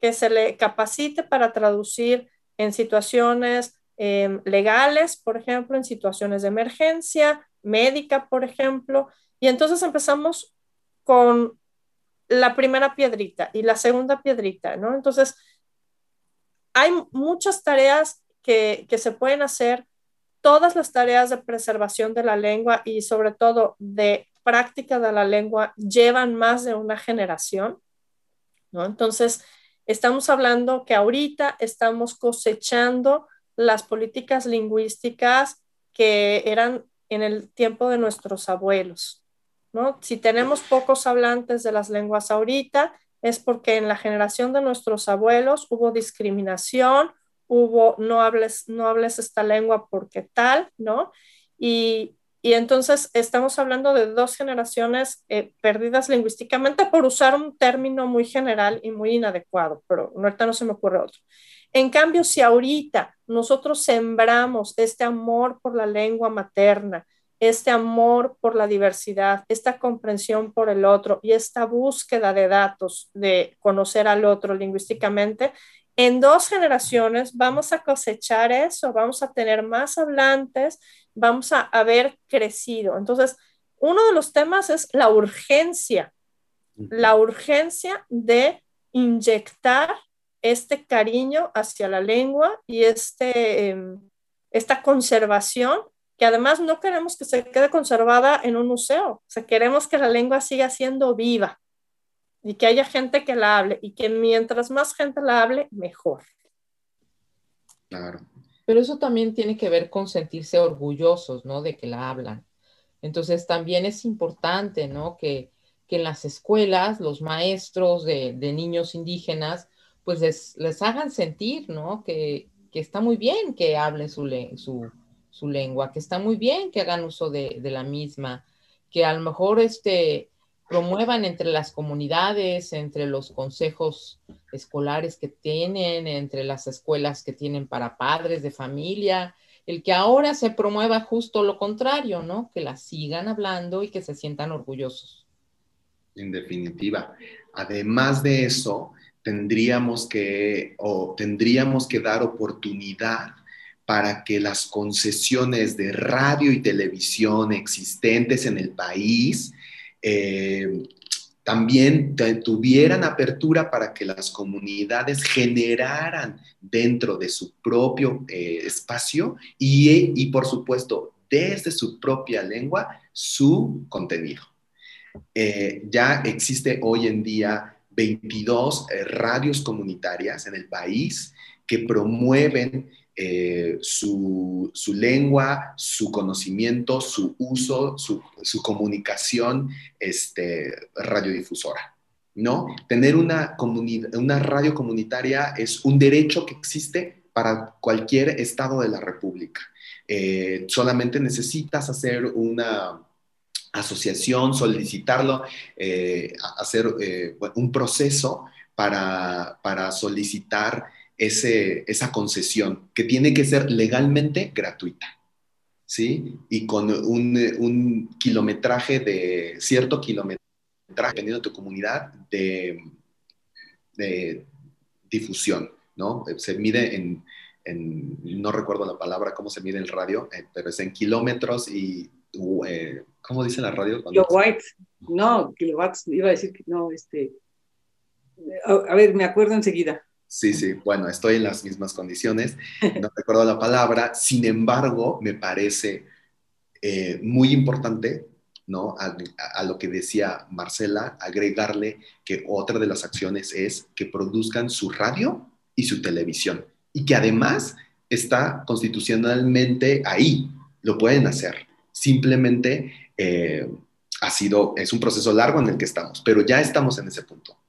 que se le capacite para traducir en situaciones em, legales, por ejemplo, en situaciones de emergencia, médica, por ejemplo. Y entonces empezamos con la primera piedrita y la segunda piedrita, ¿no? Entonces, hay muchas tareas que, que se pueden hacer, todas las tareas de preservación de la lengua y sobre todo de práctica de la lengua llevan más de una generación, ¿no? Entonces, Estamos hablando que ahorita estamos cosechando las políticas lingüísticas que eran en el tiempo de nuestros abuelos. ¿no? Si tenemos pocos hablantes de las lenguas ahorita, es porque en la generación de nuestros abuelos hubo discriminación, hubo no hables, no hables esta lengua porque tal, ¿no? Y, y entonces estamos hablando de dos generaciones eh, perdidas lingüísticamente por usar un término muy general y muy inadecuado, pero ahorita no se me ocurre otro. En cambio, si ahorita nosotros sembramos este amor por la lengua materna, este amor por la diversidad, esta comprensión por el otro y esta búsqueda de datos de conocer al otro lingüísticamente, en dos generaciones vamos a cosechar eso, vamos a tener más hablantes vamos a haber crecido. Entonces, uno de los temas es la urgencia la urgencia de inyectar este cariño hacia la lengua y este, em, esta conservación, que además no queremos que se quede conservada en un museo, o sea, queremos que la lengua siga siendo viva y que haya gente que la hable y que mientras más gente la hable, mejor. Claro. Pero eso también tiene que ver con sentirse orgullosos, ¿no? De que la hablan. Entonces también es importante, ¿no? Que, en las escuelas los maestros de, niños indígenas, pues les, hagan sentir, ¿no? Que, está muy bien que hablen su, su, lengua, que está muy bien que hagan uso de, de la misma, que a lo mejor este, promuevan entre las comunidades, entre los consejos escolares que tienen, entre las escuelas que tienen para padres de familia, el que ahora se promueva justo lo contrario, ¿no? Que la sigan hablando y que se sientan orgullosos. En definitiva. Además de eso, tendríamos que o tendríamos que dar oportunidad para que las concesiones de radio y televisión existentes en el país eh, también tuvieran apertura para que las comunidades generaran dentro de su propio eh, espacio y, por supuesto, desde su propia lengua, su contenido. Eh, ya existe hoy en día 22 radios comunitarias en el país que promueven eh, su, lengua, su conocimiento, su uso, su, comunicación este, radiodifusora. ¿no? Tener una, radio comunitaria es un derecho que existe para cualquier estado de la República. Eh, solamente necesitas hacer una asociación, solicitarlo, eh, hacer un proceso para solicitar esa concesión, que tiene que ser legalmente gratuita, ¿sí? Y con un, kilometraje de cierto kilometraje, dependiendo de tu comunidad, de, difusión, ¿no? Se mide en, no recuerdo la palabra, cómo se mide el radio, eh, pero es en kilómetros y, eh, ¿cómo dice la radio? Kilowatts, no, kilowatts, iba a decir que no, este, a ver, me acuerdo enseguida. Sí, sí, bueno, estoy en las mismas condiciones, no recuerdo la palabra, sin embargo, me parece eh, muy importante, ¿no? A, lo que decía Marcela, agregarle que otra de las acciones es que produzcan su radio y su televisión y que además está constitucionalmente ahí, lo pueden hacer. Simplemente eh, ha sido, es un proceso largo en el que estamos, pero ya estamos en ese punto.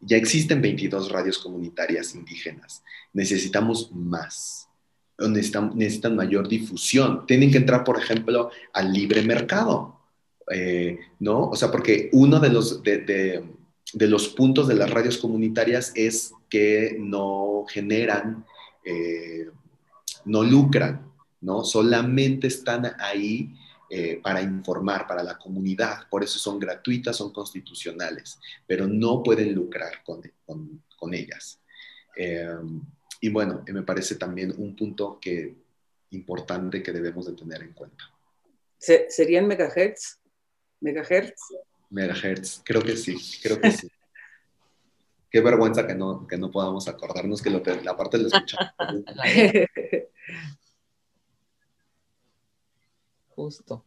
Ya existen 22 radios comunitarias indígenas. Necesitamos más. Necesitan, mayor difusión. Tienen que entrar, por ejemplo, al libre mercado, eh, ¿no? O sea, porque uno de los, de, los puntos de las radios comunitarias es que no generan, eh, no lucran, ¿no? Solamente están ahí eh, para informar para la comunidad. Por eso son gratuitas, son constitucionales, pero no pueden lucrar con, con, ellas. Eh, y bueno, me parece también un punto que, importante que debemos de tener en cuenta. ¿Serían megahertz? ¿Megahertz? Megahertz, creo que sí, creo que sí. Qué vergüenza que no, que no podamos acordarnos que lo, la parte de escuchar. Justo.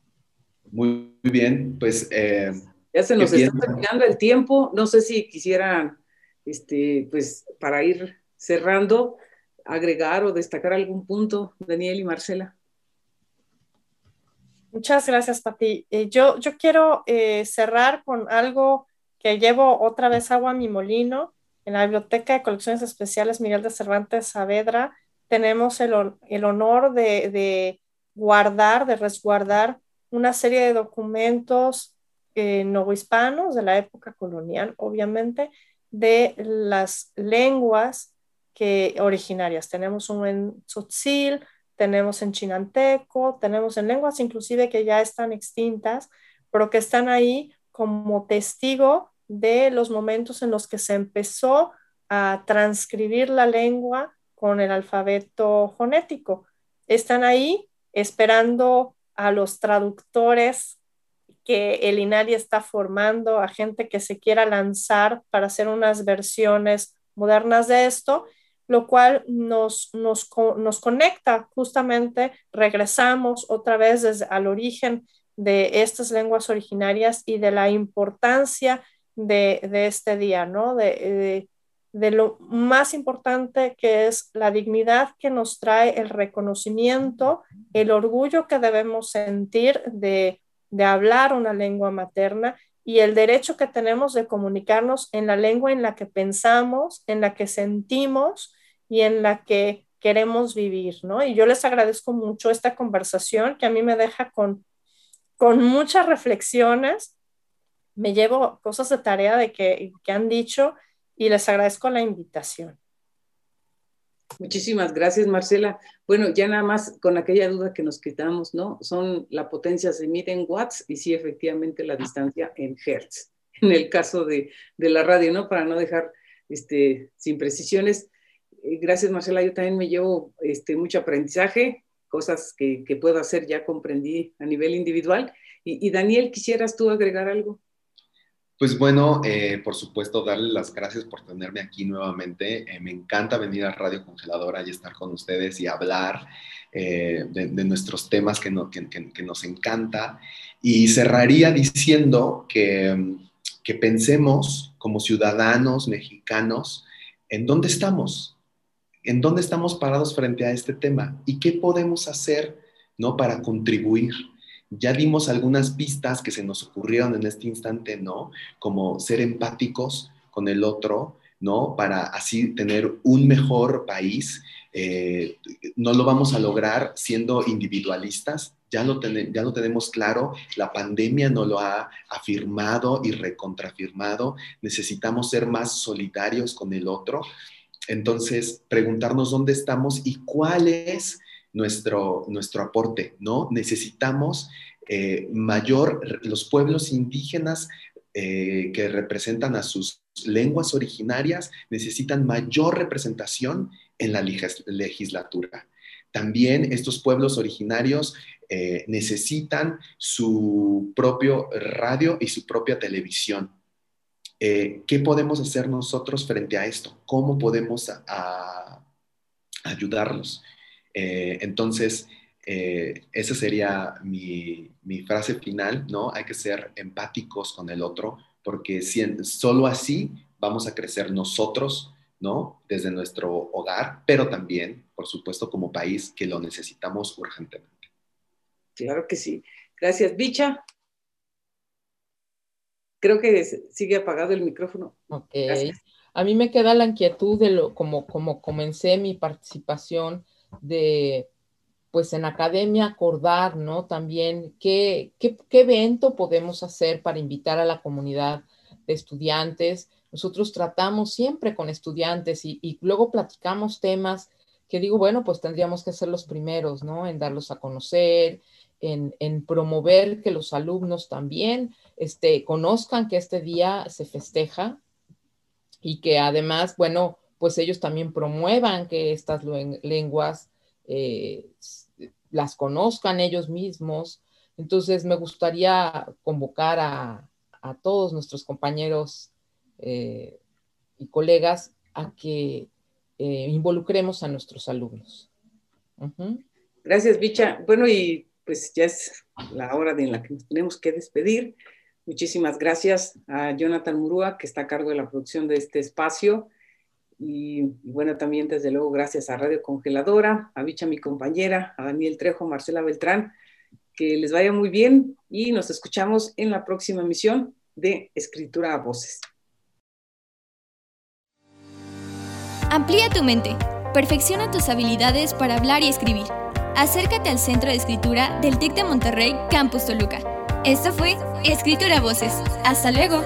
Muy, bien, pues... Eh, ya se nos está terminando el tiempo. No sé si quisieran, este, pues, para ir cerrando, agregar o destacar algún punto, Daniel y Marcela. Muchas gracias, Pati. Eh, yo, yo quiero eh, cerrar con algo que llevo otra vez agua a mi molino. En la Biblioteca de Colecciones Especiales Miguel de Cervantes Saavedra tenemos el, el honor de guardar, de resguardar una serie de documentos eh, novohispanos de la época colonial, obviamente, de las lenguas que, originarias. Tenemos uno en Tzotzil, tenemos en chinanteco, tenemos en lenguas inclusive que ya están extintas, pero que están ahí como testigo de los momentos en los que se empezó a transcribir la lengua con el alfabeto fonético. Están ahí esperando a los traductores que el INARI está formando a gente que se quiera lanzar para hacer unas versiones modernas de esto, lo cual nos, nos, nos conecta justamente, regresamos otra vez desde al origen de estas lenguas originarias y de la importancia de, de este día, ¿no? De, de, lo más importante que es la dignidad que nos trae el reconocimiento, el orgullo que debemos sentir de, de hablar una lengua materna y el derecho que tenemos de comunicarnos en la lengua en la que pensamos, en la que sentimos y en la que queremos vivir, ¿no? Y yo les agradezco mucho esta conversación que a mí me deja con, con muchas reflexiones. Me llevo cosas de tarea de que, que han dicho y les agradezco la invitación. Muchísimas gracias, Marcela. Bueno, ya nada más con aquella duda que nos quitamos, ¿no? Son la potencia se mide en watts y sí, efectivamente, la distancia en hertz, en el caso de, de la radio, ¿no? Para no dejar este, sin precisiones. Eh, gracias, Marcela. Yo también me llevo este, mucho aprendizaje, cosas que, que puedo hacer, ya comprendí a nivel individual. Y, y Daniel, ¿quisieras tú agregar algo? Pues bueno, eh, por supuesto, darle las gracias por tenerme aquí nuevamente. Eh, me encanta venir a Radio Congeladora y estar con ustedes y hablar eh, de, nuestros temas que, no, que, que, que, nos encanta. Y cerraría diciendo que, que pensemos como ciudadanos mexicanos en dónde estamos, en dónde estamos parados frente a este tema y qué podemos hacer ¿no? para contribuir. Ya dimos algunas pistas que se nos ocurrieron en este instante, ¿no? Como ser empáticos con el otro, ¿no? Para así tener un mejor país. Eh, no lo vamos a lograr siendo individualistas, ya lo, ya lo tenemos claro, la pandemia no lo ha afirmado y recontrafirmado, necesitamos ser más solidarios con el otro. Entonces, preguntarnos dónde estamos y cuál es nuestro, nuestro aporte, ¿no? Necesitamos eh, mayor, los pueblos indígenas eh, que representan a sus lenguas originarias necesitan mayor representación en la legislatura. También estos pueblos originarios eh, necesitan su propio radio y su propia televisión. ¿Qué podemos hacer nosotros frente a esto? ¿Cómo podemos ayudarlos? Eh, entonces, eh, esa sería mi, mi, frase final, ¿no? Hay que ser empáticos con el otro, porque si, solo así vamos a crecer nosotros, ¿no? Desde nuestro hogar, pero también, por supuesto, como país que lo necesitamos urgentemente. Claro que sí. Gracias, Bicha. Creo que sigue apagado el micrófono. Ok. Gracias. A mí me queda la inquietud de lo, como, como comencé mi participación, de, pues en academia acordar, ¿no? También qué, qué, qué evento podemos hacer para invitar a la comunidad de estudiantes. Nosotros tratamos siempre con estudiantes y, y, luego platicamos temas que digo, bueno, pues tendríamos que ser los primeros, ¿no? En darlos a conocer, en, en promover que los alumnos también este, conozcan que este día se festeja y que además, bueno, pues ellos también promuevan que estas lenguas eh, las conozcan ellos mismos. Entonces, me gustaría convocar a, a todos nuestros compañeros eh, y colegas a que eh, involucremos a nuestros alumnos. Gracias, Bicha. Bueno, y pues ya es la hora en la que nos tenemos que despedir. Muchísimas gracias a Jonathan Murúa, que está a cargo de la producción de este espacio. Y, bueno, también desde luego gracias a Radio Congeladora, a Bicha, mi compañera, a Daniel Trejo, Marcela Beltrán, que les vaya muy bien y nos escuchamos en la próxima emisión de Escritura a Voces. Amplía tu mente, perfecciona tus habilidades para hablar y escribir. Acércate al Centro de Escritura del TEC de Monterrey, Campus Toluca. Esto fue Escritura a Voces. Hasta luego.